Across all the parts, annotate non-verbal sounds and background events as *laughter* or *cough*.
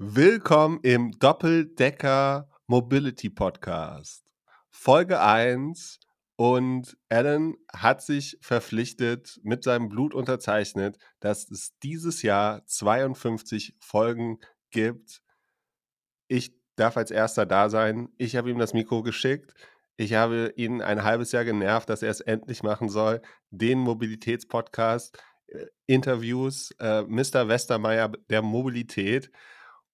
Willkommen im Doppeldecker Mobility Podcast. Folge 1 und Alan hat sich verpflichtet, mit seinem Blut unterzeichnet, dass es dieses Jahr 52 Folgen gibt. Ich darf als erster da sein. Ich habe ihm das Mikro geschickt. Ich habe ihn ein halbes Jahr genervt, dass er es endlich machen soll. Den Mobilitätspodcast, äh, Interviews, äh, Mr. Westermeier der Mobilität.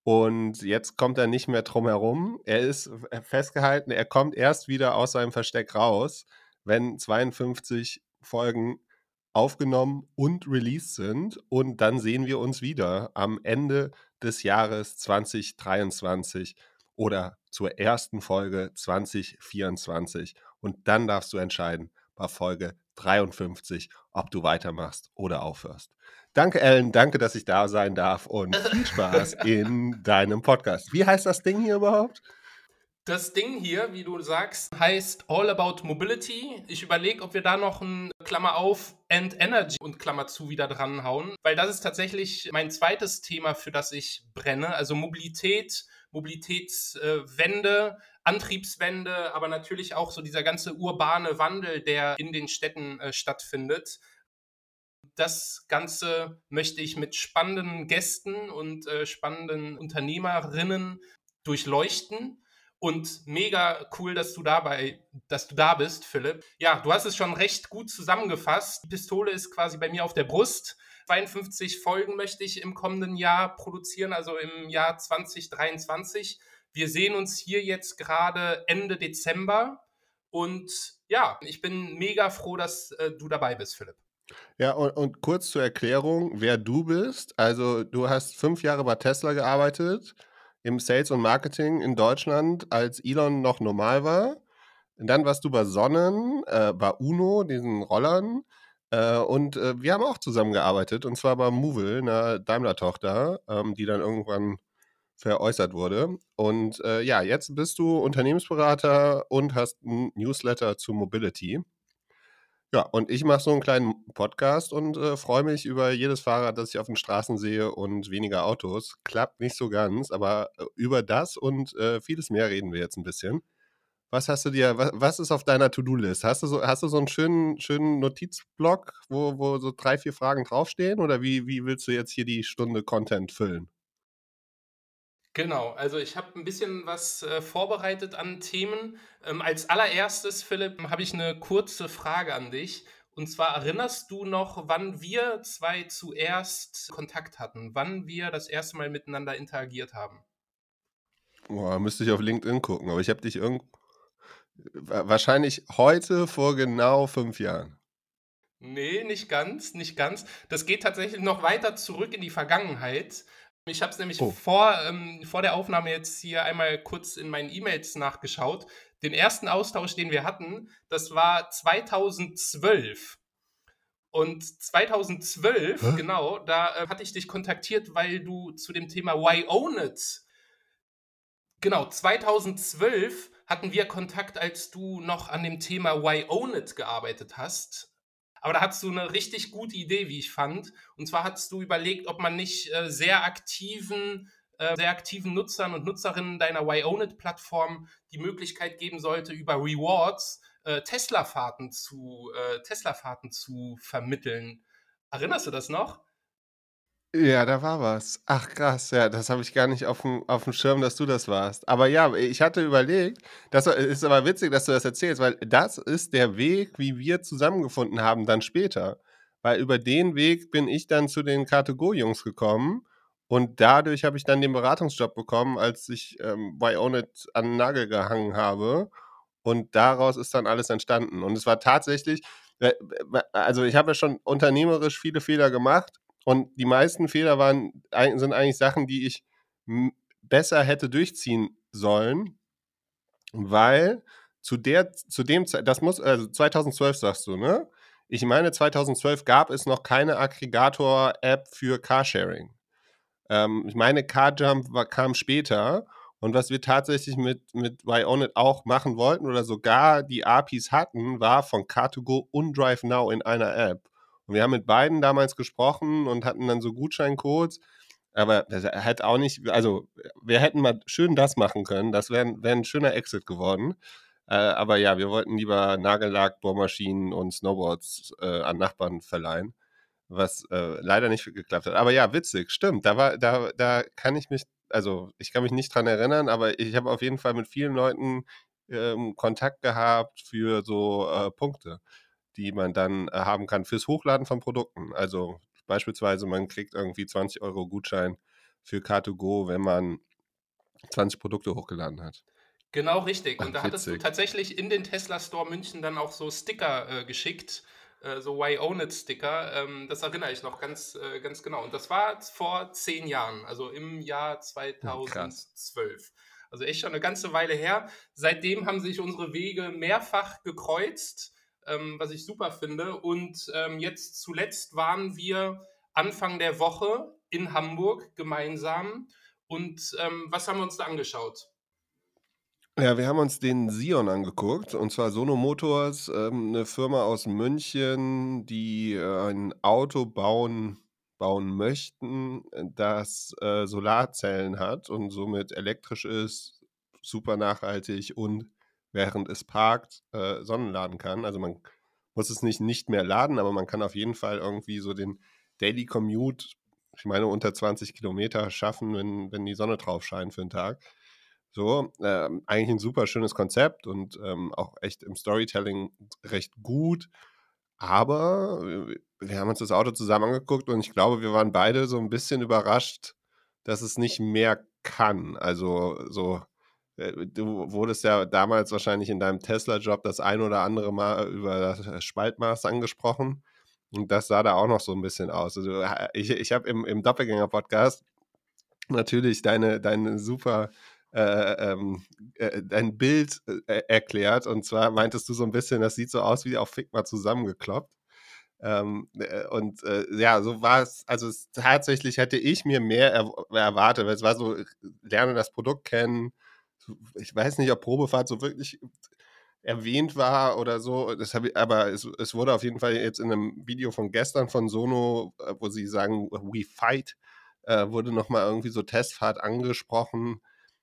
Und jetzt kommt er nicht mehr drum herum. Er ist festgehalten, er kommt erst wieder aus seinem Versteck raus, wenn 52 Folgen aufgenommen und released sind. Und dann sehen wir uns wieder am Ende des Jahres 2023 oder zur ersten Folge 2024. Und dann darfst du entscheiden bei Folge 53, ob du weitermachst oder aufhörst. Danke, Ellen. Danke, dass ich da sein darf und *laughs* viel Spaß in deinem Podcast. Wie heißt das Ding hier überhaupt? Das Ding hier, wie du sagst, heißt All About Mobility. Ich überlege, ob wir da noch ein Klammer auf and Energy und Klammer zu wieder dranhauen, weil das ist tatsächlich mein zweites Thema, für das ich brenne. Also Mobilität, Mobilitätswende, Antriebswende, aber natürlich auch so dieser ganze urbane Wandel, der in den Städten äh, stattfindet das Ganze möchte ich mit spannenden Gästen und äh, spannenden Unternehmerinnen durchleuchten. Und mega cool, dass du dabei, dass du da bist, Philipp. Ja, du hast es schon recht gut zusammengefasst. Die Pistole ist quasi bei mir auf der Brust. 52 Folgen möchte ich im kommenden Jahr produzieren, also im Jahr 2023. Wir sehen uns hier jetzt gerade Ende Dezember. Und ja, ich bin mega froh, dass äh, du dabei bist, Philipp. Ja, und, und kurz zur Erklärung, wer du bist. Also, du hast fünf Jahre bei Tesla gearbeitet, im Sales und Marketing in Deutschland, als Elon noch normal war. Dann warst du bei Sonnen, äh, bei Uno, diesen Rollern. Äh, und äh, wir haben auch zusammengearbeitet, und zwar bei Movil, einer Daimler-Tochter, ähm, die dann irgendwann veräußert wurde. Und äh, ja, jetzt bist du Unternehmensberater und hast ein Newsletter zu Mobility. Ja, und ich mache so einen kleinen Podcast und äh, freue mich über jedes Fahrrad, das ich auf den Straßen sehe und weniger Autos. Klappt nicht so ganz, aber äh, über das und äh, vieles mehr reden wir jetzt ein bisschen. Was hast du dir, was, was ist auf deiner To-Do-List? Hast du so, hast du so einen schönen, schönen Notizblock, wo, wo so drei, vier Fragen draufstehen? Oder wie, wie willst du jetzt hier die Stunde Content füllen? Genau, also ich habe ein bisschen was äh, vorbereitet an Themen. Ähm, als allererstes, Philipp, habe ich eine kurze Frage an dich. Und zwar erinnerst du noch, wann wir zwei zuerst Kontakt hatten, wann wir das erste Mal miteinander interagiert haben? Boah, müsste ich auf LinkedIn gucken, aber ich habe dich irgendwo. Wahrscheinlich heute vor genau fünf Jahren. Nee, nicht ganz, nicht ganz. Das geht tatsächlich noch weiter zurück in die Vergangenheit. Ich habe es nämlich oh. vor, ähm, vor der Aufnahme jetzt hier einmal kurz in meinen E-Mails nachgeschaut. Den ersten Austausch, den wir hatten, das war 2012. Und 2012, Hä? genau, da äh, hatte ich dich kontaktiert, weil du zu dem Thema Why Own It. Genau, 2012 hatten wir Kontakt, als du noch an dem Thema Why Own It gearbeitet hast. Aber da hattest du eine richtig gute Idee, wie ich fand. Und zwar hattest du überlegt, ob man nicht äh, sehr aktiven äh, sehr aktiven Nutzern und Nutzerinnen deiner Wyownit-Plattform die Möglichkeit geben sollte, über Rewards äh, Tesla-Fahrten zu, äh, Tesla zu vermitteln. Erinnerst du das noch? Ja, da war was. Ach krass, ja, das habe ich gar nicht auf dem, auf dem Schirm, dass du das warst. Aber ja, ich hatte überlegt, das ist aber witzig, dass du das erzählst, weil das ist der Weg, wie wir zusammengefunden haben dann später. Weil über den Weg bin ich dann zu den Kategorie-Jungs gekommen und dadurch habe ich dann den Beratungsjob bekommen, als ich ähm, bei Ownit an den Nagel gehangen habe. Und daraus ist dann alles entstanden. Und es war tatsächlich, äh, also ich habe ja schon unternehmerisch viele Fehler gemacht und die meisten Fehler waren, sind eigentlich Sachen, die ich besser hätte durchziehen sollen, weil zu der, zu dem Zeit, das muss, also 2012 sagst du, ne? Ich meine, 2012 gab es noch keine Aggregator-App für Carsharing. Ähm, ich meine, CarJump war, kam später. Und was wir tatsächlich mit, mit It auch machen wollten oder sogar die APIs hatten, war von Car2Go und DriveNow in einer App. Und wir haben mit beiden damals gesprochen und hatten dann so Gutscheincodes. Aber er hat auch nicht, also wir hätten mal schön das machen können. Das wäre wär ein schöner Exit geworden. Äh, aber ja, wir wollten lieber Nagellack, Bohrmaschinen und Snowboards äh, an Nachbarn verleihen, was äh, leider nicht geklappt hat. Aber ja, witzig, stimmt. Da war, da, da kann ich mich, also ich kann mich nicht dran erinnern, aber ich habe auf jeden Fall mit vielen Leuten ähm, Kontakt gehabt für so äh, Punkte, die man dann äh, haben kann fürs Hochladen von Produkten. Also beispielsweise, man kriegt irgendwie 20 Euro Gutschein für Car2Go, wenn man 20 Produkte hochgeladen hat. Genau richtig. Und da hattest du tatsächlich in den Tesla Store München dann auch so Sticker äh, geschickt, äh, so Why Own It Sticker. Ähm, das erinnere ich noch ganz, äh, ganz genau. Und das war vor zehn Jahren, also im Jahr 2012. Krass. Also echt schon eine ganze Weile her. Seitdem haben sich unsere Wege mehrfach gekreuzt, ähm, was ich super finde. Und ähm, jetzt zuletzt waren wir Anfang der Woche in Hamburg gemeinsam. Und ähm, was haben wir uns da angeschaut? Ja, wir haben uns den Sion angeguckt, und zwar Sono Motors, ähm, 'ne Firma aus München, die, äh, ein Auto bauen bauen möchten, das, äh, Solarzellen hat und somit elektrisch ist, super nachhaltig und während es parkt, äh, Sonnen laden kann. Also, man muss es nicht nicht mehr laden, aber man kann auf jeden Fall irgendwie so den Daily Commute, ich meine, unter 20 Kilometer schaffen, wenn wenn die Sonne drauf scheint für den Tag. So, ähm, eigentlich ein super schönes Konzept und ähm, auch echt im Storytelling recht gut. Aber wir haben uns das Auto zusammen angeguckt und ich glaube, wir waren beide so ein bisschen überrascht, dass es nicht mehr kann. Also so, du wurdest ja damals wahrscheinlich in deinem Tesla-Job das ein oder andere Mal über das Spaltmaß angesprochen. Und das sah da auch noch so ein bisschen aus. Also ich, ich habe im, im Doppelgänger-Podcast natürlich deine, deine super äh, ähm, äh, dein Bild äh, erklärt. Und zwar meintest du so ein bisschen, das sieht so aus wie auf Figma zusammengekloppt. Ähm, äh, und äh, ja, so war es. Also es, tatsächlich hätte ich mir mehr er, erwartet, weil es war so, lerne das Produkt kennen. Ich weiß nicht, ob Probefahrt so wirklich erwähnt war oder so. Ich, aber es, es, wurde auf jeden Fall jetzt in einem Video von gestern von Sono, wo sie sagen, we fight, äh, wurde nochmal irgendwie so Testfahrt angesprochen.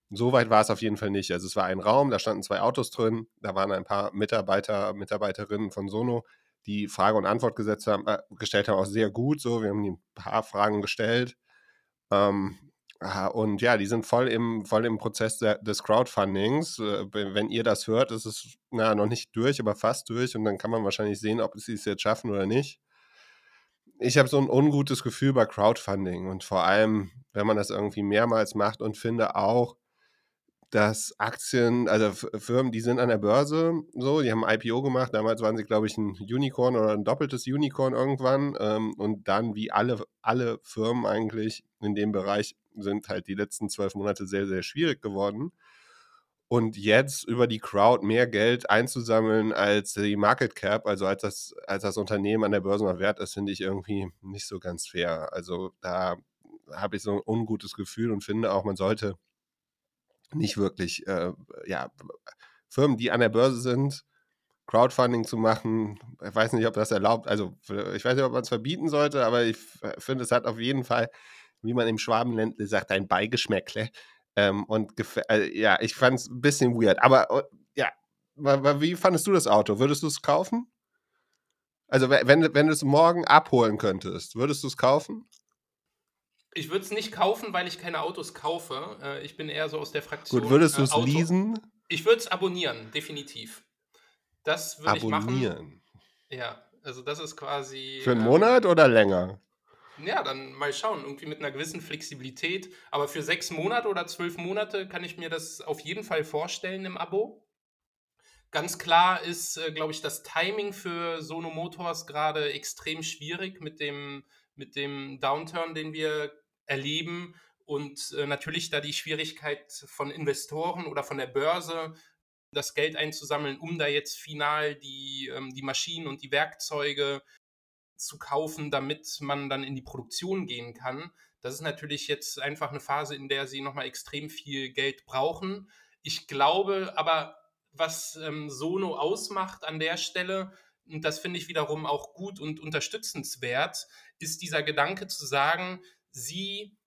So weit war es auf jeden Fall nicht. Also es war ein Raum, da standen zwei Autos drin, da waren ein paar Mitarbeiter, Mitarbeiterinnen von Sono, die Frage und Antwort gesetzt haben, äh, gestellt haben, auch sehr gut. So, wir haben ein paar Fragen gestellt. Ähm, und ja, die sind voll im, voll im Prozess des Crowdfundings. Äh, wenn ihr das hört, ist es na, noch nicht durch, aber fast durch. Und dann kann man wahrscheinlich sehen, ob sie es jetzt schaffen oder nicht. Ich habe so ein ungutes Gefühl bei Crowdfunding und vor allem, wenn man das irgendwie mehrmals macht und finde auch, dass Aktien, also Firmen, die sind an der Börse so, die haben IPO gemacht, damals waren sie, glaube ich, ein Unicorn oder ein doppeltes Unicorn irgendwann ähm, und dann, wie alle, alle Firmen eigentlich in dem Bereich, sind halt die letzten zwölf Monate sehr, sehr schwierig geworden. Und jetzt über die Crowd mehr Geld einzusammeln als die Market Cap, also als das, als das Unternehmen an der Börse noch wert ist, finde ich irgendwie nicht so ganz fair. Also da habe ich so ein ungutes Gefühl und finde auch, man sollte nicht wirklich, äh, ja, Firmen, die an der Börse sind, Crowdfunding zu machen. Ich weiß nicht, ob das erlaubt, also ich weiß nicht, ob man es verbieten sollte, aber ich finde, es hat auf jeden Fall, wie man im Schwabenländle sagt, ein Beigeschmäckle. Ähm, und äh, ja, ich fand es ein bisschen weird. Aber uh, ja, wie fandest du das Auto? Würdest du es kaufen? Also, wenn, wenn du es morgen abholen könntest, würdest du es kaufen? Ich würde es nicht kaufen, weil ich keine Autos kaufe. Äh, ich bin eher so aus der Fraktion. Gut, würdest du es äh, leasen? Ich würde es abonnieren, definitiv. Das würde ich machen. Abonnieren. Ja, also das ist quasi. Für einen ähm, Monat oder länger? Ja, dann mal schauen. Irgendwie mit einer gewissen Flexibilität. Aber für sechs Monate oder zwölf Monate kann ich mir das auf jeden Fall vorstellen im Abo. Ganz klar ist, äh, glaube ich, das Timing für Sono Motors gerade extrem schwierig mit dem, mit dem Downturn, den wir erleben und äh, natürlich da die Schwierigkeit von Investoren oder von der Börse, das Geld einzusammeln, um da jetzt final die, ähm, die Maschinen und die Werkzeuge zu kaufen, damit man dann in die Produktion gehen kann. Das ist natürlich jetzt einfach eine Phase, in der sie nochmal extrem viel Geld brauchen. Ich glaube aber, was ähm, Sono ausmacht an der Stelle, und das finde ich wiederum auch gut und unterstützenswert, ist dieser Gedanke zu sagen, sie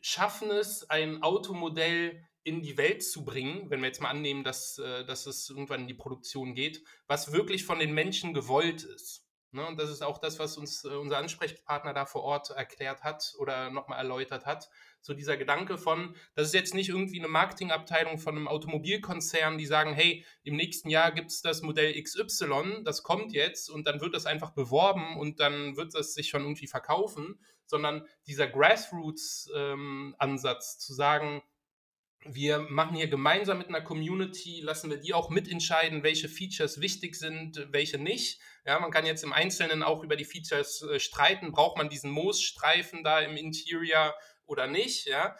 schaffen es, ein Automodell in die Welt zu bringen, wenn wir jetzt mal annehmen, dass, äh, dass es irgendwann in die Produktion geht, was wirklich von den Menschen gewollt ist. Ne, und das ist auch das, was uns äh, unser Ansprechpartner da vor Ort erklärt hat oder nochmal erläutert hat. So dieser Gedanke von, das ist jetzt nicht irgendwie eine Marketingabteilung von einem Automobilkonzern, die sagen, hey, im nächsten Jahr gibt es das Modell XY, das kommt jetzt und dann wird das einfach beworben und dann wird das sich schon irgendwie verkaufen, sondern dieser Grassroots-Ansatz ähm, zu sagen, wir machen hier gemeinsam mit einer Community, lassen wir die auch mitentscheiden, welche Features wichtig sind, welche nicht. Ja, man kann jetzt im Einzelnen auch über die Features äh, streiten. Braucht man diesen Moosstreifen da im Interior oder nicht? Ja,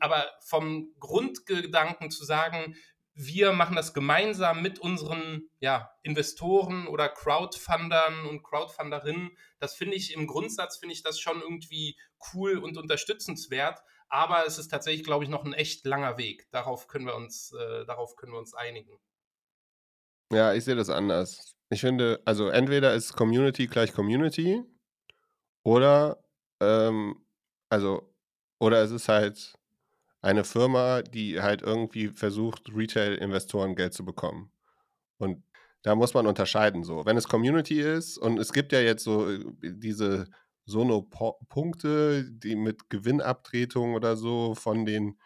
aber vom Grundgedanken zu sagen, wir machen das gemeinsam mit unseren ja, Investoren oder Crowdfundern und Crowdfunderinnen. Das finde ich im Grundsatz, finde ich das schon irgendwie cool und unterstützenswert. Aber es ist tatsächlich, glaube ich, noch ein echt langer Weg. Darauf können wir uns, äh, darauf können wir uns einigen. Ja, ich sehe das anders. Ich finde, also entweder ist Community gleich Community oder, ähm, also, oder es ist halt eine Firma, die halt irgendwie versucht, Retail-Investoren Geld zu bekommen. Und da muss man unterscheiden so. Wenn es Community ist und es gibt ja jetzt so äh, diese Sono-Punkte, die mit Gewinnabtretung oder so von den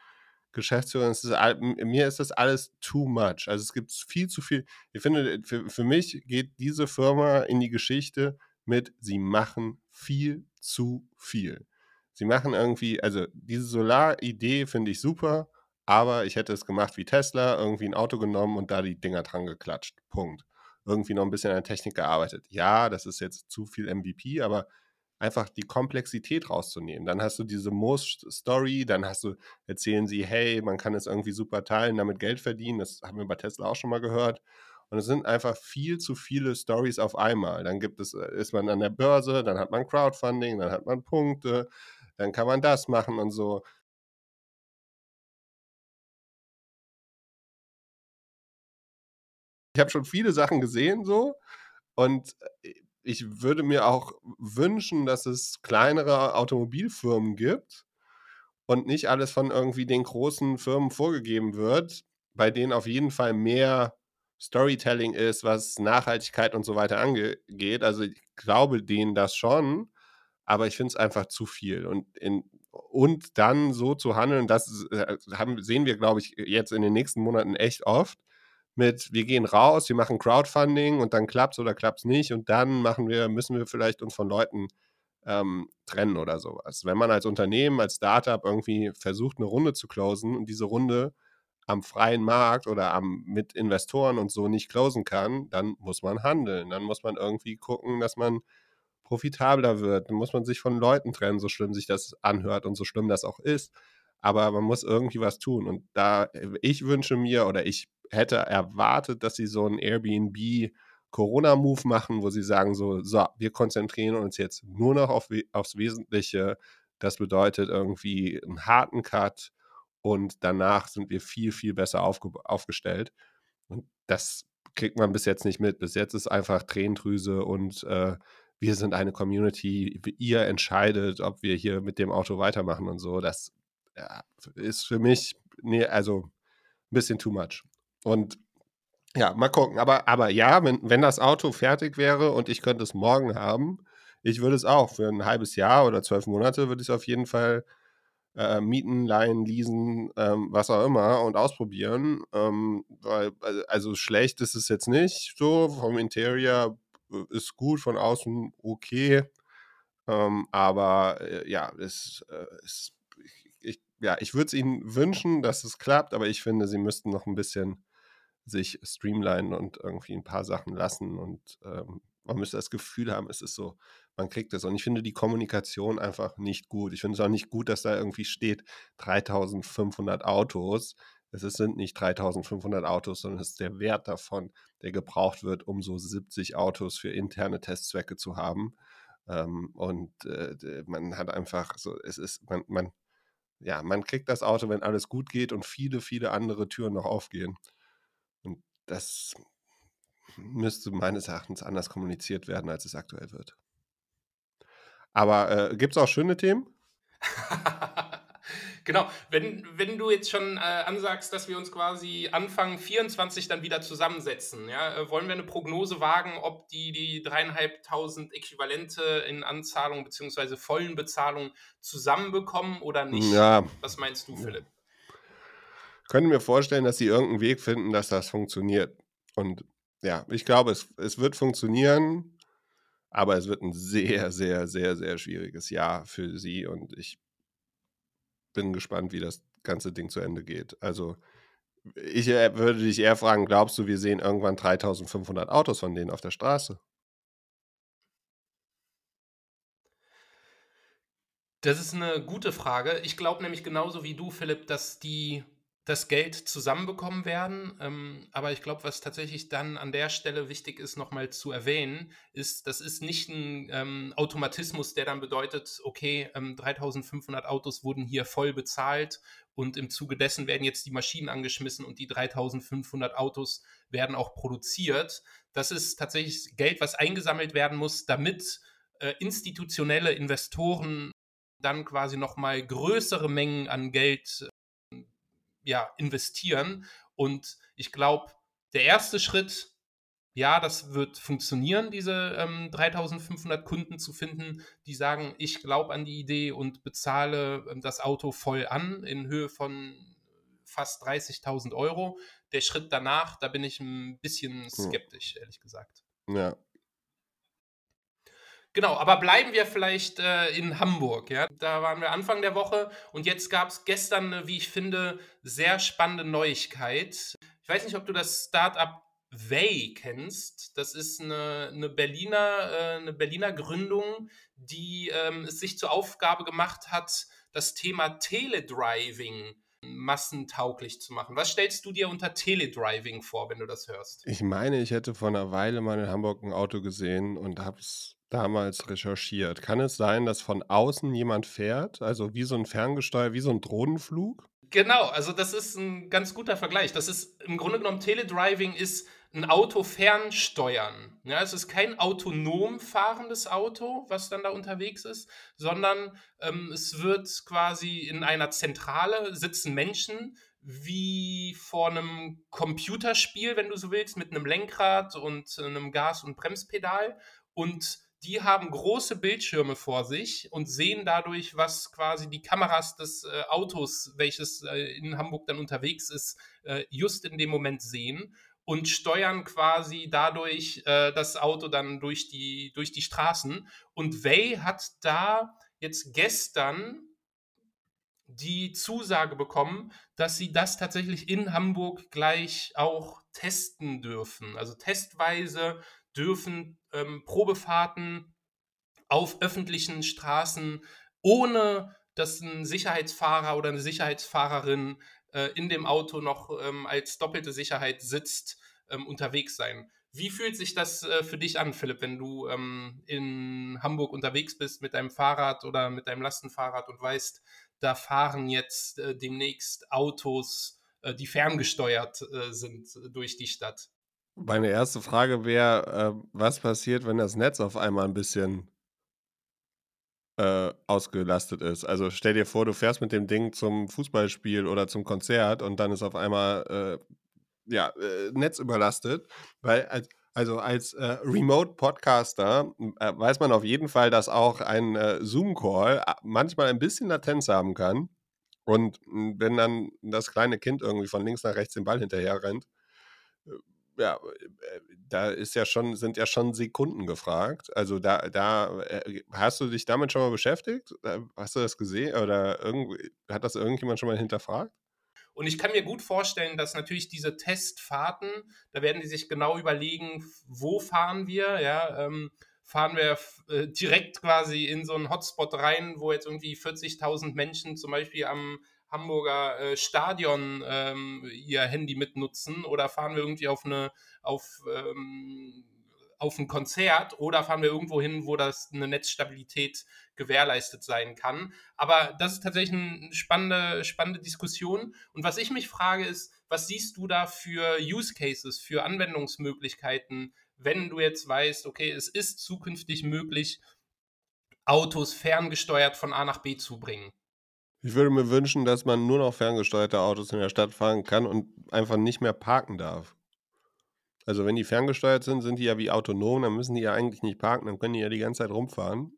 Geschäftsführern, ist mir ist das alles too much. Also es gibt viel zu viel. Ich finde, für, für mich geht diese Firma in die Geschichte mit, sie machen viel zu viel. Sie machen irgendwie, also diese Solar-Idee finde ich super, aber ich hätte es gemacht wie Tesla, irgendwie ein Auto genommen und da die Dinger dran geklatscht. Punkt. Irgendwie noch ein bisschen an Technik gearbeitet. Ja, das ist jetzt zu viel MVP, aber einfach die Komplexität rauszunehmen. Dann hast du diese Moos-Story, dann hast du, erzählen sie, hey, man kann es irgendwie super teilen, damit Geld verdienen. Das haben wir bei Tesla auch schon mal gehört. Und es sind einfach viel zu viele Stories auf einmal. Dann gibt es, äh, ist man an der Börse, dann hat man Crowdfunding, dann hat man Punkte, dann kann man das machen und so. Ich habe schon viele Sachen gesehen so und äh, ich würde mir auch wünschen, dass es kleinere Automobilfirmen gibt und nicht alles von irgendwie den großen Firmen vorgegeben wird, bei denen auf jeden Fall mehr Storytelling ist, was Nachhaltigkeit und so weiter angeht. Also ich glaube denen das schon, aber ich finde es einfach zu viel. Und, in, und dann so zu handeln, das äh, haben, sehen wir, glaube ich, jetzt in den nächsten Monaten echt oft. Mit, wir gehen raus, wir machen Crowdfunding und dann klappt es oder klappt es nicht und dann machen wir, müssen wir vielleicht uns von Leuten ähm, trennen oder sowas. Wenn man als Unternehmen, als Startup irgendwie versucht, eine Runde zu closen und diese Runde am freien Markt oder am, mit Investoren und so nicht closen kann, dann muss man handeln. Dann muss man irgendwie gucken, dass man profitabler wird. Dann muss man sich von Leuten trennen, so schlimm sich das anhört und so schlimm das auch ist. Aber man muss irgendwie was tun. Und da, ich wünsche mir oder ich hätte erwartet, dass sie so einen Airbnb Corona-Move machen, wo sie sagen so, so, wir konzentrieren uns jetzt nur noch auf, aufs Wesentliche. Das bedeutet irgendwie einen harten Cut und danach sind wir viel, viel besser aufge aufgestellt. Und das kriegt man bis jetzt nicht mit. Bis jetzt ist einfach Tränendrüse und äh, wir sind eine Community, ihr entscheidet, ob wir hier mit dem Auto weitermachen und so. Das ja, ist für mich, nee, also ein bisschen too much. Und ja, mal gucken. Aber, aber ja, wenn, wenn das Auto fertig wäre und ich könnte es morgen haben, ich würde es auch für ein halbes Jahr oder zwölf Monate würde ich es auf jeden Fall äh, mieten, leihen, leasen, ähm, was auch immer und ausprobieren. Ähm, weil, also schlecht ist es jetzt nicht so. Vom Interior ist gut, von außen okay. Ähm, aber äh, ja, es äh, ist, ich, ja, ich würde es ihnen wünschen, dass es klappt, aber ich finde, sie müssten noch ein bisschen sich streamlinen und irgendwie ein paar Sachen lassen und ähm, man müsste das Gefühl haben, es ist so, man kriegt es. Und ich finde die Kommunikation einfach nicht gut. Ich finde es auch nicht gut, dass da irgendwie steht 3500 Autos es sind nicht 3500 Autos, sondern es ist der Wert davon, der gebraucht wird, um so 70 Autos für interne Testzwecke zu haben. Ähm, und äh, man hat einfach so, es ist, man, man, ja, man kriegt das Auto, wenn alles gut geht und viele, viele andere Türen noch aufgehen. Und das müsste meines Erachtens anders kommuniziert werden, als es aktuell wird. Aber äh, gibt es auch schöne Themen? *laughs* Genau, wenn, wenn du jetzt schon äh, ansagst, dass wir uns quasi Anfang 24 dann wieder zusammensetzen, ja, äh, wollen wir eine Prognose wagen, ob die die dreieinhalbtausend Äquivalente in Anzahlung bzw. vollen Bezahlung zusammenbekommen oder nicht? Ja. Was meinst du, Philipp? Ich könnte mir vorstellen, dass sie irgendeinen Weg finden, dass das funktioniert. Und ja, ich glaube, es, es wird funktionieren, aber es wird ein sehr, sehr, sehr, sehr schwieriges Jahr für sie und ich bin gespannt, wie das ganze Ding zu Ende geht. Also, ich äh, würde dich eher fragen, glaubst du, wir sehen irgendwann 3500 Autos von denen auf der Straße? Das ist eine gute Frage. Ich glaube nämlich genauso wie du, Philipp, dass die das Geld zusammenbekommen werden. Ähm, aber ich glaube, was tatsächlich dann an der Stelle wichtig ist, nochmal zu erwähnen, ist, das ist nicht ein ähm, Automatismus, der dann bedeutet, okay, ähm, 3500 Autos wurden hier voll bezahlt und im Zuge dessen werden jetzt die Maschinen angeschmissen und die 3500 Autos werden auch produziert. Das ist tatsächlich Geld, was eingesammelt werden muss, damit äh, institutionelle Investoren dann quasi nochmal größere Mengen an Geld ja, investieren. Und ich glaube, der erste Schritt, ja, das wird funktionieren, diese ähm, 3500 Kunden zu finden, die sagen, ich glaube an die Idee und bezahle ähm, das Auto voll an in Höhe von fast 30.000 Euro. Der Schritt danach, da bin ich ein bisschen skeptisch, ehrlich gesagt. Ja, Genau, aber bleiben wir vielleicht äh, in Hamburg. Ja? Da waren wir Anfang der Woche und jetzt gab es gestern eine, wie ich finde, sehr spannende Neuigkeit. Ich weiß nicht, ob du das Startup Way kennst. Das ist eine, eine Berliner, äh, eine Berliner Gründung, die ähm, es sich zur Aufgabe gemacht hat, das Thema Teledriving massentauglich zu machen. Was stellst du dir unter Teledriving vor, wenn du das hörst? Ich meine, ich hätte vor einer Weile mal in Hamburg ein Auto gesehen und habe es damals recherchiert. Kann es sein, dass von außen jemand fährt, also wie so ein Ferngesteuer, wie so ein Drohnenflug? Genau, also das ist ein ganz guter Vergleich. Das ist im Grunde genommen Teledriving ist ein Auto fernsteuern. Ja, es ist kein autonom fahrendes Auto, was dann da unterwegs ist, sondern ähm, es wird quasi in einer Zentrale sitzen Menschen wie vor einem Computerspiel, wenn du so willst, mit einem Lenkrad und einem Gas- und Bremspedal und die haben große Bildschirme vor sich und sehen dadurch, was quasi die Kameras des äh, Autos, welches äh, in Hamburg dann unterwegs ist, äh, just in dem Moment sehen und steuern quasi dadurch äh, das Auto dann durch die, durch die Straßen. Und Way hat da jetzt gestern die Zusage bekommen, dass sie das tatsächlich in Hamburg gleich auch testen dürfen. Also testweise dürfen ähm, Probefahrten auf öffentlichen Straßen ohne dass ein Sicherheitsfahrer oder eine Sicherheitsfahrerin äh, in dem Auto noch ähm, als doppelte Sicherheit sitzt, ähm, unterwegs sein. Wie fühlt sich das äh, für dich an, Philipp, wenn du ähm, in Hamburg unterwegs bist mit deinem Fahrrad oder mit deinem Lastenfahrrad und weißt, da fahren jetzt äh, demnächst Autos, äh, die ferngesteuert äh, sind durch die Stadt? Meine erste Frage wäre, äh, was passiert, wenn das Netz auf einmal ein bisschen äh, ausgelastet ist? Also stell dir vor, du fährst mit dem Ding zum Fußballspiel oder zum Konzert und dann ist auf einmal äh, ja, äh, Netz überlastet, weil als, also als äh, Remote-Podcaster äh, weiß man auf jeden Fall, dass auch ein äh, Zoom-Call manchmal ein bisschen Latenz haben kann. Und wenn dann das kleine Kind irgendwie von links nach rechts den Ball hinterher rennt, ja, äh, da ist ja schon, sind ja schon Sekunden gefragt. Also da, da äh, hast du dich damit schon mal beschäftigt? Äh, hast du das gesehen oder irgendwie, hat das irgendjemand schon mal hinterfragt? Und ich kann mir gut vorstellen, dass natürlich diese Testfahrten, da werden die sich genau überlegen, wo fahren wir, ja, ähm, fahren wir äh, direkt quasi in so einen Hotspot rein, wo jetzt irgendwie 40.000 Menschen zum Beispiel am Hamburger äh, Stadion ähm, ihr Handy mitnutzen oder fahren wir irgendwie auf eine auf ähm, auf ein Konzert oder fahren wir irgendwo hin, wo das eine Netzstabilität gewährleistet sein kann. Aber das ist tatsächlich eine spannende, spannende Diskussion. Und was ich mich frage, ist, was siehst du da für Use Cases, für Anwendungsmöglichkeiten, wenn du jetzt weißt, okay, es ist zukünftig möglich, Autos ferngesteuert von A nach B zu bringen? Ich würde mir wünschen, dass man nur noch ferngesteuerte Autos in der Stadt fahren kann und einfach nicht mehr parken darf. Also wenn die ferngesteuert sind, sind die ja wie autonom, dann müssen die ja eigentlich nicht parken, dann können die ja die ganze Zeit rumfahren.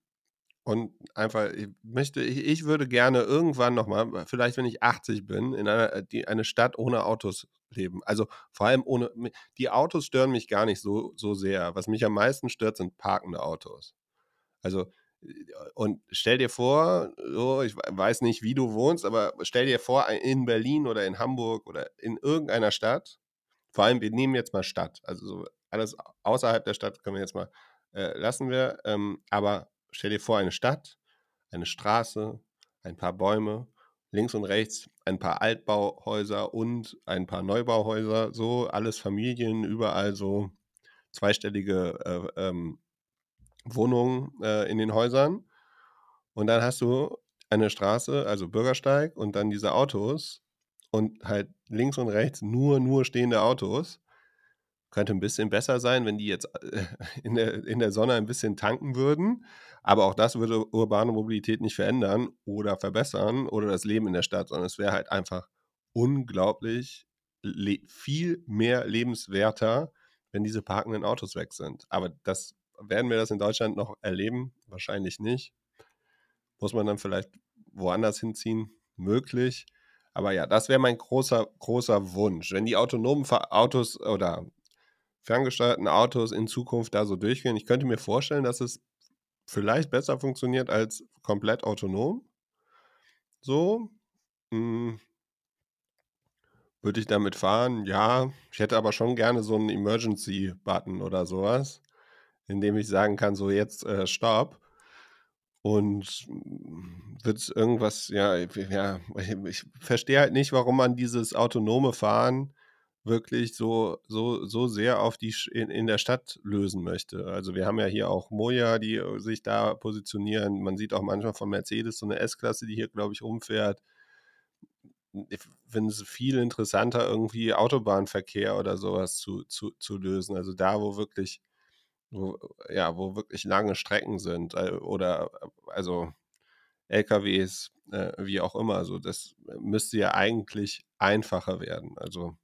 Und einfach, ich möchte, ich, ich würde gerne irgendwann nochmal, vielleicht wenn ich 80 bin, in einer, die, eine Stadt ohne Autos leben. Also vor allem ohne, die Autos stören mich gar nicht so, so sehr. Was mich am meisten stört, sind parkende Autos. Also und stell dir vor, so, ich weiß nicht, wie du wohnst, aber stell dir vor, in Berlin oder in Hamburg oder in irgendeiner Stadt, vor allem, wir nehmen jetzt mal Stadt, also so alles außerhalb der Stadt können wir jetzt mal äh, lassen wir, ähm, aber stell dir vor, eine Stadt, eine Straße, ein paar Bäume, links und rechts ein paar Altbauhäuser und ein paar Neubauhäuser, so alles Familien, überall so zweistellige äh, ähm, Wohnungen äh, in den Häusern. Und dann hast du eine Straße, also Bürgersteig und dann diese Autos und halt links und rechts nur, nur stehende Autos. Könnte ein bisschen besser sein, wenn die jetzt äh, *laughs* in der, in der Sonne ein bisschen tanken würden. Aber auch das würde urbane Mobilität nicht verändern oder verbessern oder das Leben in der Stadt, sondern es wäre halt einfach unglaublich viel mehr lebenswerter, wenn diese parkenden Autos weg sind. Aber das werden wir das in Deutschland noch erleben? Wahrscheinlich nicht. Muss man dann vielleicht woanders hinziehen? Möglich. Aber ja, das wäre mein großer, großer Wunsch. Wenn die autonomen Autos oder ferngesteuerten Autos in Zukunft da so durchgehen, ich könnte mir vorstellen, dass es vielleicht besser funktioniert als komplett autonom. So. Hm, würde ich damit fahren? Ja. Ich hätte aber schon gerne so einen Emergency-Button oder sowas indem ich sagen kann, so jetzt äh, Stopp. Und wird irgendwas, ja, ja, ich, ich verstehe halt nicht, warum man dieses autonome Fahren wirklich so, so, so sehr auf die in, in der Stadt lösen möchte. Also wir haben ja hier auch Moja, die äh, sich da positionieren. Man sieht auch manchmal von Mercedes so eine S-Klasse, die hier, glaube ich, rumfährt. Ich finde es viel interessanter, irgendwie Autobahnverkehr oder sowas zu, zu, zu lösen. Also da, wo wirklich wo, ja, wo wirklich lange Strecken sind äh, oder also LKWs, äh, wie auch immer. Also das müsste ja eigentlich einfacher werden. Also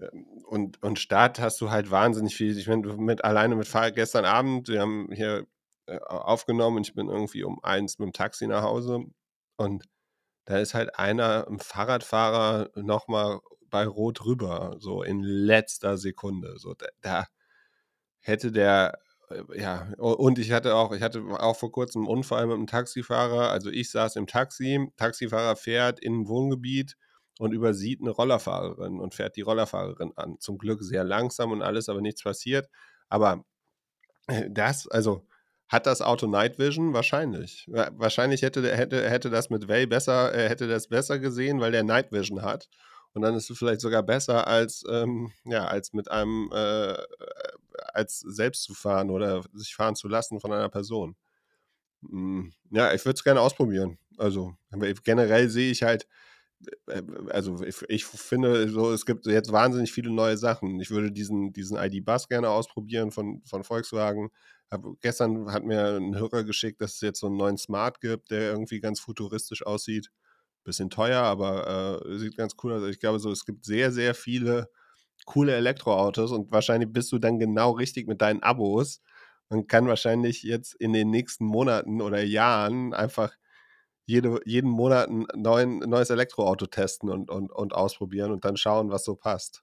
ähm, und, und Stadt hast du halt wahnsinnig viel. Ich meine, mit alleine mit Fahrrad gestern Abend, wir haben hier äh, aufgenommen und ich bin irgendwie um eins mit dem Taxi nach Hause und da ist halt einer, ein Fahrradfahrer, nochmal bei Rot rüber, so in letzter Sekunde. So, da, da hätte der, äh, ja, und ich hatte auch, ich hatte auch vor kurzem einen Unfall mit einem Taxifahrer. Also ich saß im Taxi, Taxifahrer fährt in ein Wohngebiet und übersieht eine Rollerfahrerin und fährt die Rollerfahrerin an. Zum Glück sehr langsam und alles, aber nichts passiert. Aber äh, das, also hat das Auto Night Vision? Wahrscheinlich. Wahrscheinlich hätte, hätte, hätte das mit Way besser, äh, hätte das besser gesehen, weil der Night Vision hat. Und dann ist es vielleicht sogar besser als, ähm, ja, als mit einem äh, als selbst zu fahren oder sich fahren zu lassen von einer Person. Hm, ja, ich würde es gerne ausprobieren. Also generell sehe ich halt, äh, äh, also ich, ich, finde so, es gibt jetzt wahnsinnig viele neue Sachen. Ich würde diesen, diesen ID-Bus gerne ausprobieren von, von Volkswagen. Hab, gestern hat mir ein Hörer geschickt, dass es jetzt so einen neuen Smart gibt, der irgendwie ganz futuristisch aussieht. Bisschen teuer, aber äh, sieht ganz cool aus. Ich glaube so, es gibt sehr, sehr viele coole Elektroautos und wahrscheinlich bist du dann genau richtig mit deinen Abos und kann wahrscheinlich jetzt in den nächsten Monaten oder Jahren einfach jede, jeden Monat ein neuen, neues Elektroauto testen und, und, und ausprobieren und dann schauen, was so passt.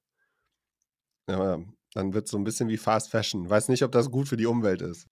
Ja, dann wird es so ein bisschen wie Fast Fashion. Weiß nicht, ob das gut für die Umwelt ist.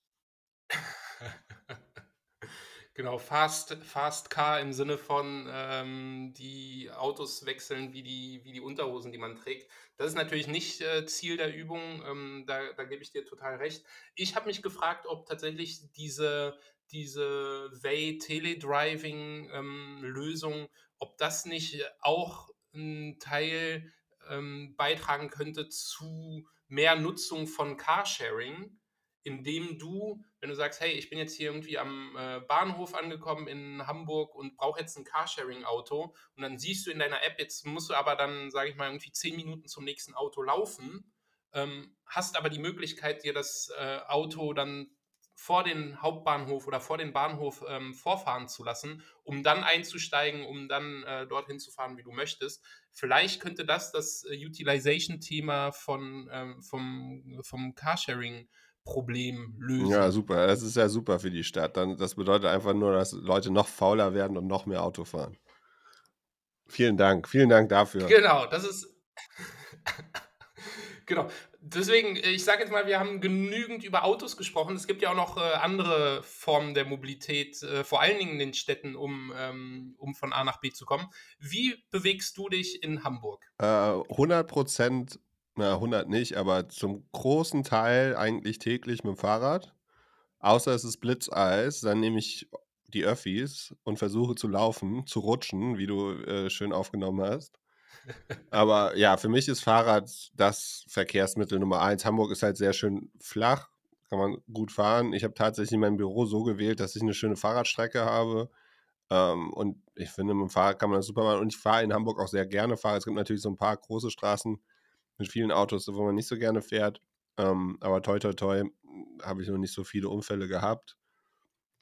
Genau, Fast, Fast Car im Sinne von ähm, die Autos wechseln wie die, wie die Unterhosen, die man trägt. Das ist natürlich nicht äh, Ziel der Übung, ähm, da, da gebe ich dir total recht. Ich habe mich gefragt, ob tatsächlich diese, diese Way-Teledriving-Lösung, ähm, ob das nicht auch ein Teil ähm, beitragen könnte zu mehr Nutzung von Carsharing indem du, wenn du sagst, hey, ich bin jetzt hier irgendwie am äh, Bahnhof angekommen in Hamburg und brauche jetzt ein Carsharing-Auto und dann siehst du in deiner App, jetzt musst du aber dann, sage ich mal, irgendwie zehn Minuten zum nächsten Auto laufen, ähm, hast aber die Möglichkeit, dir das äh, Auto dann vor den Hauptbahnhof oder vor den Bahnhof ähm, vorfahren zu lassen, um dann einzusteigen, um dann äh, dorthin zu fahren, wie du möchtest. Vielleicht könnte das das äh, Utilization-Thema von, ähm, vom, vom Carsharing-Problem lösen. Ja, super. Das ist ja super für die Stadt. Dann, das bedeutet einfach nur, dass Leute noch fauler werden und noch mehr Auto fahren. Vielen Dank. Vielen Dank dafür. Genau, das ist. *laughs* genau. Deswegen, ich sage jetzt mal, wir haben genügend über Autos gesprochen. Es gibt ja auch noch äh, andere Formen der Mobilität, äh, vor allen Dingen in den Städten, um, ähm, um von A nach B zu kommen. Wie bewegst du dich in Hamburg? Äh, 100 Prozent, na 100 nicht, aber zum großen Teil eigentlich täglich mit dem Fahrrad. Außer es ist Blitzeis, dann nehme ich die Öffis und versuche zu laufen, zu rutschen, wie du äh, schön aufgenommen hast. Aber ja, für mich ist Fahrrad das Verkehrsmittel Nummer eins. Hamburg ist halt sehr schön flach, kann man gut fahren. Ich habe tatsächlich mein Büro so gewählt, dass ich eine schöne Fahrradstrecke habe. Ähm, und ich finde, mit dem Fahrrad kann man das super machen. Und ich fahre in Hamburg auch sehr gerne Fahrrad. Es gibt natürlich so ein paar große Straßen mit vielen Autos, wo man nicht so gerne fährt. Ähm, aber toi, toi, toi, habe ich noch nicht so viele Unfälle gehabt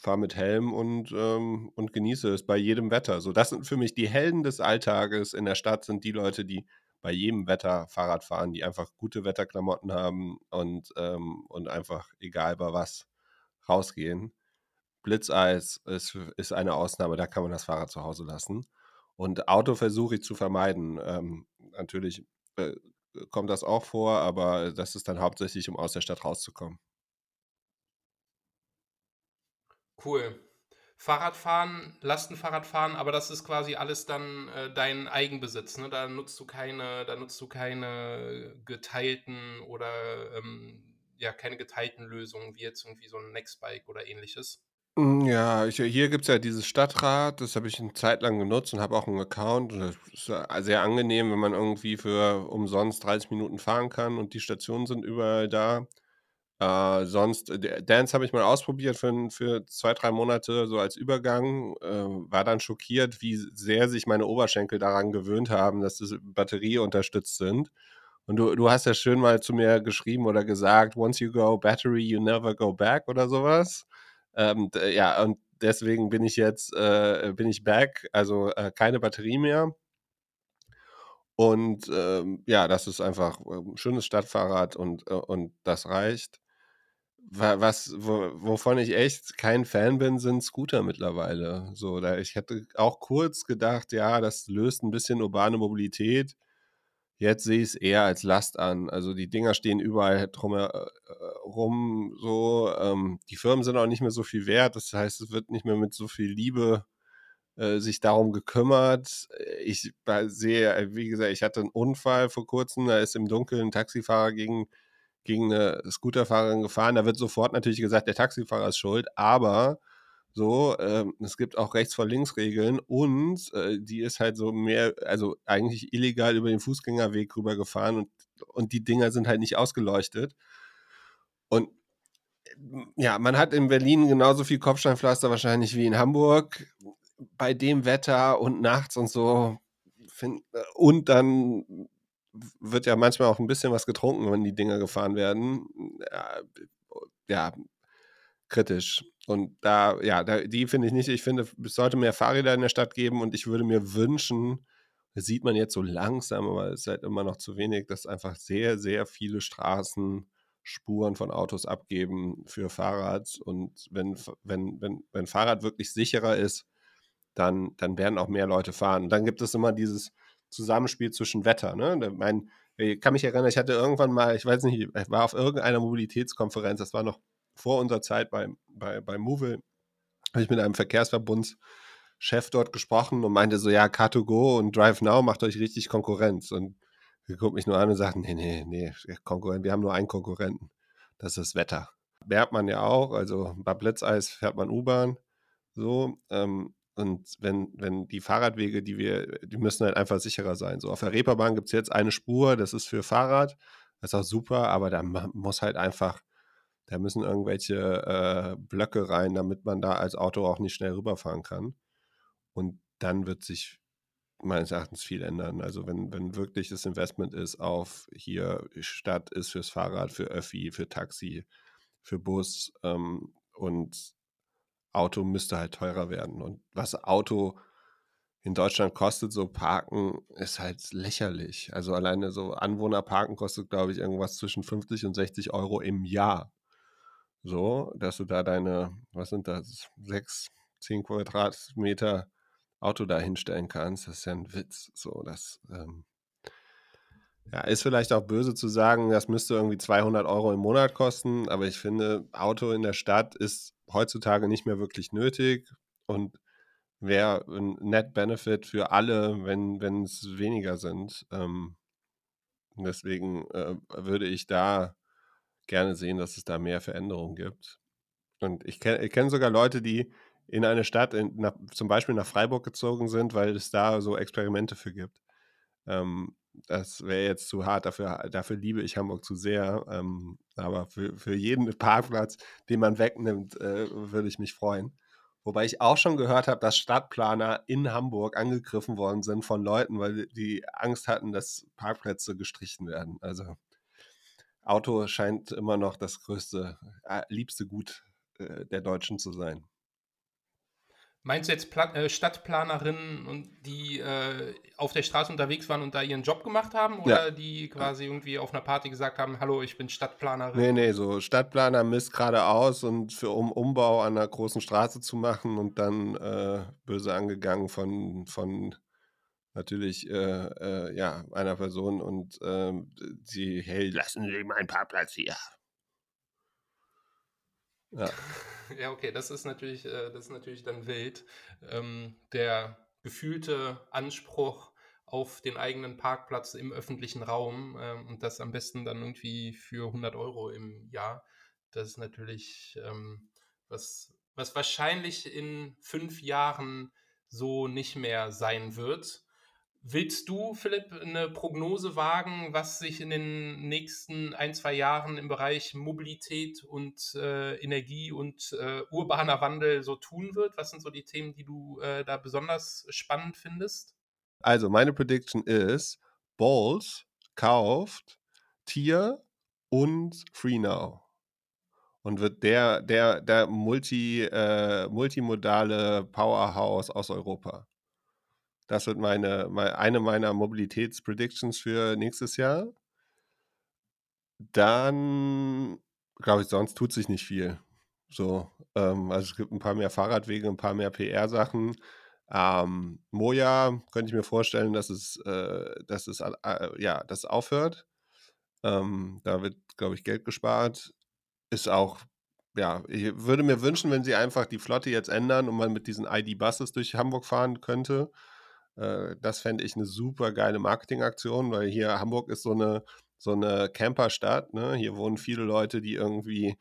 fahre mit Helm und, ähm, und genieße es bei jedem Wetter. So, das sind für mich die Helden des Alltages in der Stadt, sind die Leute, die bei jedem Wetter Fahrrad fahren, die einfach gute Wetterklamotten haben und, ähm, und einfach egal bei was rausgehen. Blitzeis ist, ist eine Ausnahme, da kann man das Fahrrad zu Hause lassen. Und Auto versuche ich zu vermeiden. Ähm, natürlich äh, kommt das auch vor, aber das ist dann hauptsächlich, um aus der Stadt rauszukommen. Cool. Fahrradfahren, Lastenfahrradfahren, aber das ist quasi alles dann äh, dein Eigenbesitz. Ne? Da nutzt du keine, da nutzt du keine geteilten oder ähm, ja, keine geteilten Lösungen, wie jetzt irgendwie so ein Nextbike oder ähnliches. Hm, ja, ich, hier gibt es ja dieses Stadtrad, das habe ich eine Zeit lang genutzt und habe auch einen Account. Und das ist sehr angenehm, wenn man irgendwie für umsonst 30 Minuten fahren kann und die Stationen sind überall da. Äh, sonst, äh, Dance habe ich mal ausprobiert für, für zwei, drei Monate so als Übergang. Äh, war dann schockiert, wie sehr sich meine Oberschenkel daran gewöhnt haben, dass das Batterie unterstützt sind. Und du, du hast ja schön mal zu mir geschrieben oder gesagt, once you go battery, you never go back oder sowas. Ähm, ja, und deswegen bin ich jetzt, äh, bin ich back, also äh, keine Batterie mehr. Und ähm, ja, das ist einfach ein schönes Stadtfahrrad und, äh, und das reicht was, wo, wovon ich echt kein Fan bin, sind Scooter mittlerweile. So, da ich hätte auch kurz gedacht, ja, das löst ein bisschen urbane Mobilität. Jetzt sehe ich es eher als Last an. Also die Dinger stehen überall drumherum äh, so. Ähm, die Firmen sind auch nicht mehr so viel wert. Das heißt, es wird nicht mehr mit so viel Liebe äh, sich darum gekümmert. Ich sehe, wie gesagt, ich hatte einen Unfall vor kurzem. Da ist im Dunkeln ein Taxifahrer gegen gegen eine Scooterfahrerin gefahren. Da wird sofort natürlich gesagt, der Taxifahrer ist schuld, aber so, ähm, es gibt auch rechts vor links Regeln und äh, die ist halt so mehr, also eigentlich illegal über den Fußgängerweg rübergefahren und, und die Dinger sind halt nicht ausgeleuchtet. Und ja, man hat in Berlin genauso viel Kopfsteinpflaster wahrscheinlich wie in Hamburg. Bei dem Wetter und nachts und so. Find, äh, und dann wird ja manchmal auch ein bisschen was getrunken, wenn die Dinger gefahren werden. Ja, ja kritisch. Und da, ja, da, die finde ich nicht. Ich finde, es sollte mehr Fahrräder in der Stadt geben und ich würde mir wünschen, das sieht man jetzt so langsam, aber es ist halt immer noch zu wenig, dass einfach sehr, sehr viele Straßen Spuren von Autos abgeben für Fahrrad. Und wenn, wenn, wenn, wenn Fahrrad wirklich sicherer ist, dann, dann werden auch mehr Leute fahren. Und dann gibt es immer dieses, Zusammenspiel zwischen Wetter. Ne? Mein, ich kann mich erinnern, ich hatte irgendwann mal, ich weiß nicht, ich war auf irgendeiner Mobilitätskonferenz, das war noch vor unserer Zeit bei, bei, bei Movil, habe ich mit einem Verkehrsverbundschef dort gesprochen und meinte so, ja, Car2Go und Drive Now macht euch richtig Konkurrenz. Und er guckt mich nur an und sagt, nee, nee, nee, Konkurrent, wir haben nur einen Konkurrenten. Das ist das Wetter. Merkt man ja auch, also bei Blitzeis fährt man U-Bahn. So, ähm, und wenn, wenn die Fahrradwege, die wir, die müssen halt einfach sicherer sein. So auf der Reeperbahn gibt es jetzt eine Spur, das ist für Fahrrad, das ist auch super, aber da muss halt einfach, da müssen irgendwelche äh, Blöcke rein, damit man da als Auto auch nicht schnell rüberfahren kann. Und dann wird sich meines Erachtens viel ändern. Also wenn, wenn wirklich das Investment ist auf hier Stadt ist fürs Fahrrad, für Öffi, für Taxi, für Bus, ähm, und Auto müsste halt teurer werden. Und was Auto in Deutschland kostet, so Parken, ist halt lächerlich. Also alleine so Anwohnerparken kostet, glaube ich, irgendwas zwischen 50 und 60 Euro im Jahr. So, dass du da deine, was sind das, sechs, zehn Quadratmeter Auto da hinstellen kannst. Das ist ja ein Witz. So, das ähm, ja, ist vielleicht auch böse zu sagen, das müsste irgendwie 200 Euro im Monat kosten, aber ich finde, Auto in der Stadt ist heutzutage nicht mehr wirklich nötig und wäre ein Net Benefit für alle, wenn es weniger sind. Ähm, deswegen äh, würde ich da gerne sehen, dass es da mehr Veränderungen gibt. Und ich kenne kenn sogar Leute, die in eine Stadt, in, nach, zum Beispiel nach Freiburg gezogen sind, weil es da so Experimente für gibt. Ähm, das wäre jetzt zu hart, dafür, dafür liebe ich Hamburg zu sehr. Ähm, aber für, für jeden *laughs* Parkplatz, den man wegnimmt, äh, würde ich mich freuen. Wobei ich auch schon gehört habe, dass Stadtplaner in Hamburg angegriffen worden sind von Leuten, weil die Angst hatten, dass Parkplätze gestrichen werden. Also Auto scheint immer noch das größte, äh, liebste Gut äh, der Deutschen zu sein. Meinst du jetzt Pla äh, Stadtplanerinnen, die äh, auf der Straße unterwegs waren und da ihren Job gemacht haben? Oder ja. die quasi irgendwie auf einer Party gesagt haben, hallo, ich bin Stadtplanerin? Nee, nee, so Stadtplaner misst gerade aus und für um Umbau an einer großen Straße zu machen und dann äh, böse angegangen von, von natürlich äh, äh, ja, einer Person und ähm, sie, hey, lassen Sie meinen Parkplatz hier. Ja. *laughs* ja, okay, das ist natürlich, äh, das ist natürlich dann wild. Ähm, der gefühlte Anspruch auf den eigenen Parkplatz im öffentlichen Raum ähm, und das am besten dann irgendwie für 100 Euro im Jahr. Das ist natürlich ähm, was, was wahrscheinlich in fünf Jahren so nicht mehr sein wird. Willst du, Philipp, eine Prognose wagen, was sich in den nächsten ein, zwei Jahren im Bereich Mobilität und äh, Energie und äh, urbaner Wandel so tun wird? Was sind so die Themen, die du äh, da besonders spannend findest? Also, meine Prediction ist, Balls kauft Tier und FreeNow und wird der, der, der multi, äh, multimodale Powerhouse aus Europa. Das wird meine, meine eine meiner Mobilitätspredictions für nächstes Jahr. Dann, glaube ich, sonst tut sich nicht viel. So, ähm, also es gibt ein paar mehr Fahrradwege, ein paar mehr PR-Sachen. Ähm, Moja könnte ich mir vorstellen, dass es, äh, dass es äh, ja, das aufhört. Ähm, da wird, glaube ich, Geld gespart. Ist auch, ja, ich würde mir wünschen, wenn sie einfach die Flotte jetzt ändern und man mit diesen ID-Buses durch Hamburg fahren könnte. Äh, das fände ich eine super geile Marketingaktion, weil hier Hamburg ist so eine, so eine Camperstadt. Ne? Hier wohnen viele Leute, die irgendwie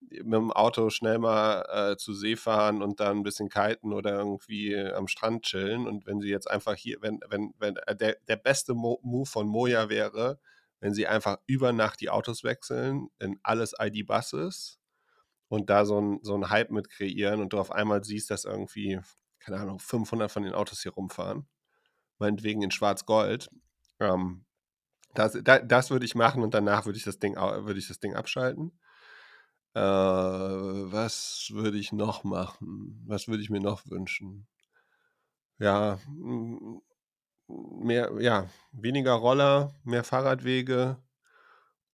mit dem Auto schnell mal äh, zu See fahren und dann ein bisschen kiten oder irgendwie am Strand chillen. Und wenn sie jetzt einfach hier, wenn, wenn, wenn äh, der, der beste Mo Move von Moja wäre, wenn sie einfach über Nacht die Autos wechseln in alles ID-Buses und da so ein, so ein Hype mit kreieren und du auf einmal siehst, dass irgendwie keine Ahnung, 500 von den Autos hier rumfahren. Meinetwegen in Schwarz-Gold. Ähm, das, das, das würde ich machen und danach würde ich das Ding, ich das Ding abschalten. Äh, was würde ich noch machen? Was würde ich mir noch wünschen? Ja, mehr, ja, weniger Roller, mehr Fahrradwege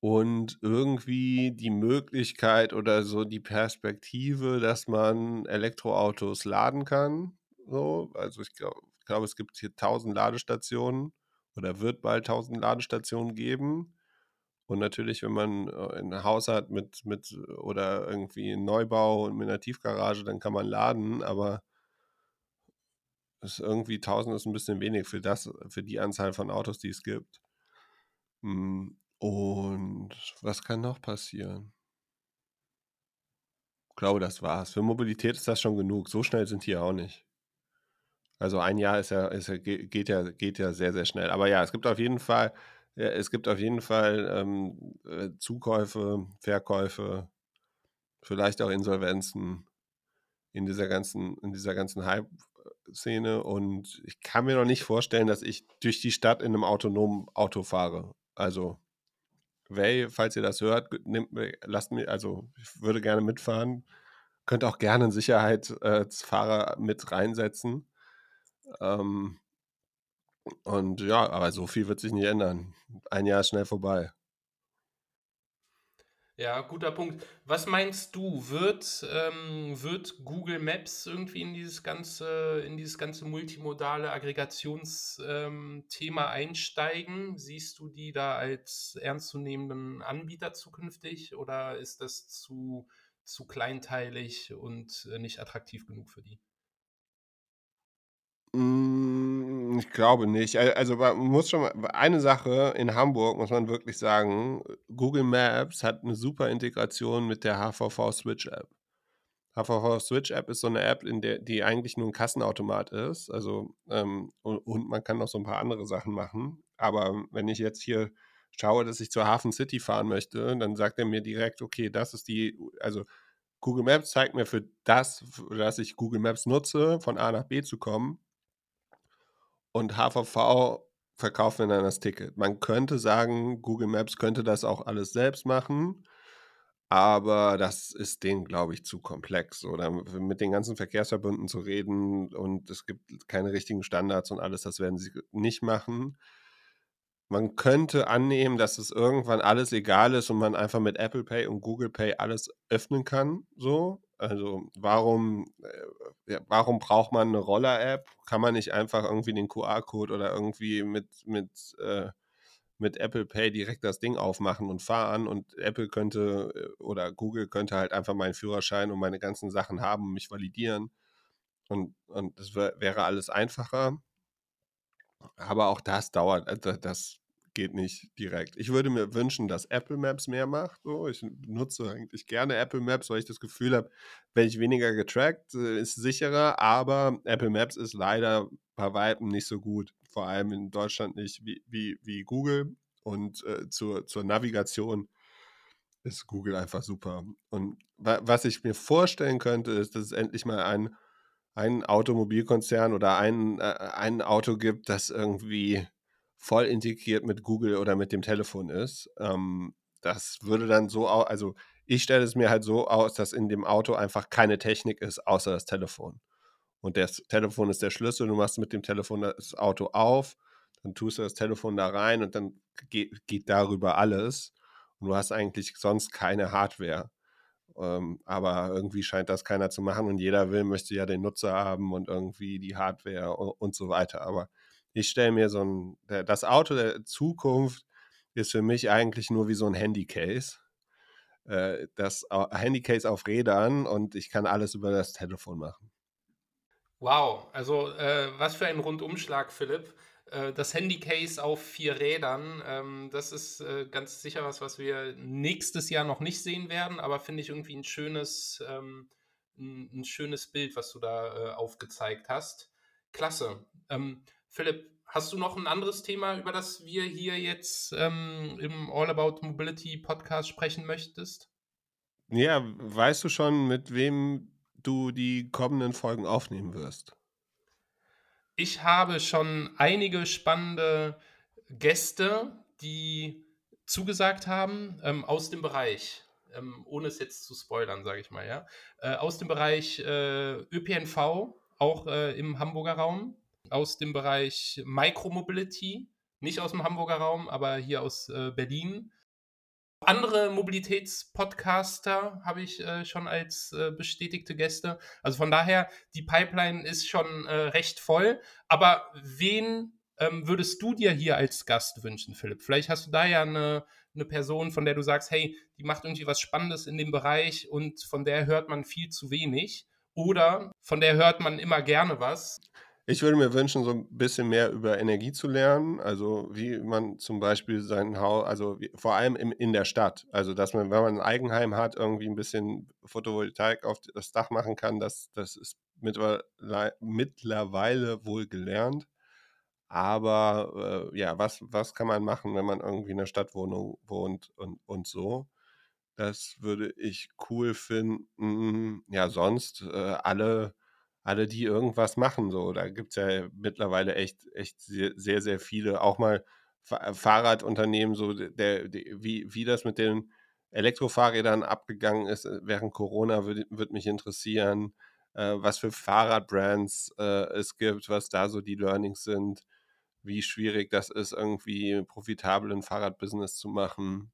und irgendwie die Möglichkeit oder so die Perspektive, dass man Elektroautos laden kann. So, also ich glaube, glaub, es gibt hier 1000 Ladestationen oder wird bald 1000 Ladestationen geben. Und natürlich, wenn man äh, ein Haus hat mit, mit oder irgendwie einen Neubau und mit einer Tiefgarage, dann kann man laden, aber ist irgendwie 1000 ist ein bisschen wenig für das, für die Anzahl von Autos, die es gibt. Hm, und was kann noch passieren? Ich glaube, das war's. Für Mobilität ist das schon genug. So schnell sind die ja auch nicht. Also ein Jahr ist ja, ist ja, geht ja, geht ja sehr, sehr schnell. Aber ja, es gibt auf jeden Fall, es gibt auf jeden Fall ähm, äh, Zukäufe, Verkäufe, vielleicht auch Insolvenzen in dieser ganzen, in dieser ganzen Hype-Szene. Und ich kann mir noch nicht vorstellen, dass ich durch die Stadt in einem autonomen Auto fahre. Also, Way, falls ihr das hört, nehmt, lasst mir, also ich würde gerne mitfahren. Könnt auch gerne einen Sicherheitsfahrer mit reinsetzen. Ähm, und ja, aber so viel wird sich nicht ändern. Ein Jahr ist schnell vorbei. Ja, guter Punkt. Was meinst du, wird, ähm, wird Google Maps irgendwie in dieses ganze, in dieses ganze multimodale Aggregationsthema ähm, einsteigen? Siehst du die da als ernstzunehmenden Anbieter zukünftig oder ist das zu, zu kleinteilig und äh, nicht attraktiv genug für die? Hm, ich glaube nicht. also, man muss schon mal eine Sache in Hamburg muss man wirklich sagen, Google Maps hat eine super Integration mit der HVV Switch App. HVV Switch App ist so eine App, in der die eigentlich nur ein Kassenautomat ist, also, ähm, und und man kann noch so ein paar andere Sachen machen. Aber wenn ich jetzt hier schaue, dass ich zur Hafen City fahren möchte, dann sagt er mir direkt: „Okay, das ist die“ also, Google Maps zeigt mir für das, für das ich Google Maps nutze, von A nach B zu kommen und HVV verkauft mir dann das Ticket. Man könnte sagen, Google Maps könnte das auch alles selbst machen, aber das ist denen, glaube ich, zu komplex. Oder mit den ganzen Verkehrsverbünden zu reden und es gibt keine richtigen Standards und alles, das werden sie nicht machen. Man könnte annehmen, dass es irgendwann alles egal ist und man einfach mit Apple Pay und Google Pay alles öffnen kann, so. Also warum, äh, warum braucht man eine Roller-App? Kann man nicht einfach irgendwie den QR-Code oder irgendwie mit, mit, äh, mit Apple Pay direkt das Ding aufmachen und fahren und Apple könnte äh, oder Google könnte halt einfach meinen Führerschein und meine ganzen Sachen haben und mich validieren. Und, und das wär, wäre alles einfacher. Aber auch das dauert, äh, das, geht nicht direkt. Ich würde mir wünschen, dass Apple Maps mehr macht. So. Ich nutze eigentlich gerne Apple Maps, weil ich das Gefühl habe, wenn ich weniger getrackt, äh, ist sicherer. Aber Apple Maps ist leider bei Weitem nicht so gut. Vor allem in Deutschland nicht wie, wie, wie Google. Und äh, zur, zur Navigation ist Google einfach super. Und wa was ich mir vorstellen könnte, ist, dass es endlich mal ein, ein Automobilkonzern oder ein, äh, ein Auto gibt, das irgendwie voll integriert mit Google oder mit dem Telefon ist. Ähm, das würde dann so, also ich stelle es mir halt so aus, dass in dem Auto einfach keine Technik ist, außer das Telefon. Und das Telefon ist der Schlüssel, du machst mit dem Telefon das Auto auf, dann tust du das Telefon da rein und dann geht, geht darüber alles. Und du hast eigentlich sonst keine Hardware. Ähm, aber irgendwie scheint das keiner zu machen und jeder will, möchte ja den Nutzer haben und irgendwie die Hardware und, und so weiter. Aber ich stelle mir so ein, das Auto der Zukunft ist für mich eigentlich nur wie so ein Handycase. Äh, das Handycase auf Rädern und ich kann alles über das Telefon machen. Wow, also äh, was für ein Rundumschlag, Philipp. Äh, das Handycase auf vier Rädern, ähm, das ist äh, ganz sicher was, was wir nächstes Jahr noch nicht sehen werden, aber finde ich irgendwie ein schönes, ähm, ein, schönes Bild, was du da aufgezeigt hast. Klasse. Ähm, Philipp, hast du noch ein anderes Thema, über das wir hier jetzt ähm, im All About Mobility Podcast sprechen möchtest? Ja, weißt du schon, mit wem du die kommenden Folgen aufnehmen wirst? Ich habe schon einige spannende Gäste, die zugesagt haben ähm, aus dem Bereich, ähm, ohne es jetzt zu spoilern, sage ich mal, ja, äh, aus dem Bereich äh, ÖPNV, auch äh, im Hamburger Raum aus dem Bereich Micromobility, nicht aus dem Hamburger Raum, aber hier aus äh, Berlin. Andere Mobilitätspodcaster habe ich äh, schon als äh, bestätigte Gäste. Also von daher, die Pipeline ist schon äh, recht voll. Aber wen ähm, würdest du dir hier als Gast wünschen, Philipp? Vielleicht hast du da ja eine, eine Person, von der du sagst, hey, die macht irgendwie was Spannendes in dem Bereich und von der hört man viel zu wenig. Oder von der hört man immer gerne was. Ich würde mir wünschen, so ein bisschen mehr über Energie zu lernen. Also wie man zum Beispiel sein Haus, also wie, vor allem im, in der Stadt. Also dass man, wenn man ein Eigenheim hat, irgendwie ein bisschen Photovoltaik auf das Dach machen kann. Das, das ist mittlerweile wohl gelernt. Aber äh, ja, was, was kann man machen, wenn man irgendwie in einer Stadtwohnung wohnt und, und so? Das würde ich cool finden. Ja, sonst äh, alle alle, die irgendwas machen. So, da gibt es ja mittlerweile echt, echt sehr, sehr, sehr viele. Auch mal Fahrradunternehmen, so der, der, wie, wie das mit den Elektrofahrrädern abgegangen ist äh, während Corona, würde würd mich interessieren, äh, was für Fahrradbrands äh, es gibt, was da so die Learnings sind, wie schwierig das ist, irgendwie profitabel ein Fahrradbusiness zu machen.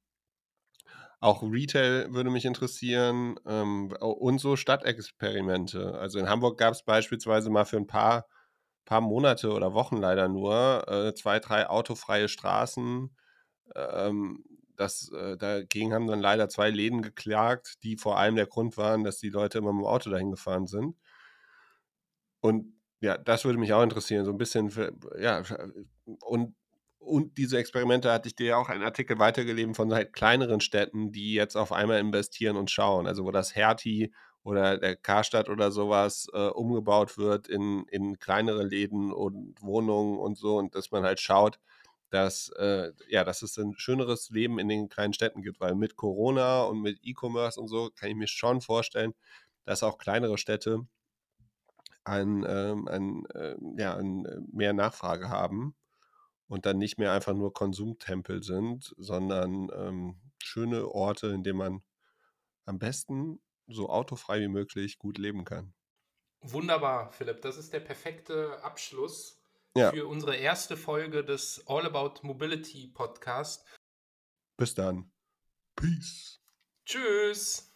Auch Retail würde mich interessieren ähm, und so Stadtexperimente. Also in Hamburg gab es beispielsweise mal für ein paar, paar Monate oder Wochen leider nur äh, zwei, drei autofreie Straßen. Ähm, das, äh, dagegen haben dann leider zwei Läden geklagt, die vor allem der Grund waren, dass die Leute immer mit dem Auto dahin gefahren sind. Und ja, das würde mich auch interessieren, so ein bisschen, für, ja, und und diese Experimente hatte ich dir ja auch einen Artikel weitergegeben von halt kleineren Städten, die jetzt auf einmal investieren und schauen. Also wo das Hertie oder der Karstadt oder sowas äh, umgebaut wird in, in kleinere Läden und Wohnungen und so und dass man halt schaut, dass, äh, ja, dass es ein schöneres Leben in den kleinen Städten gibt, weil mit Corona und mit E-Commerce und so kann ich mir schon vorstellen, dass auch kleinere Städte ein, ähm, ein, äh, ja, ein, äh, mehr Nachfrage haben und dann nicht mehr einfach nur Konsumtempel sind, sondern ähm, schöne Orte, in denen man am besten so autofrei wie möglich gut leben kann. Wunderbar, Philipp. Das ist der perfekte Abschluss ja. für unsere erste Folge des All About Mobility Podcast. Bis dann. Peace. Tschüss.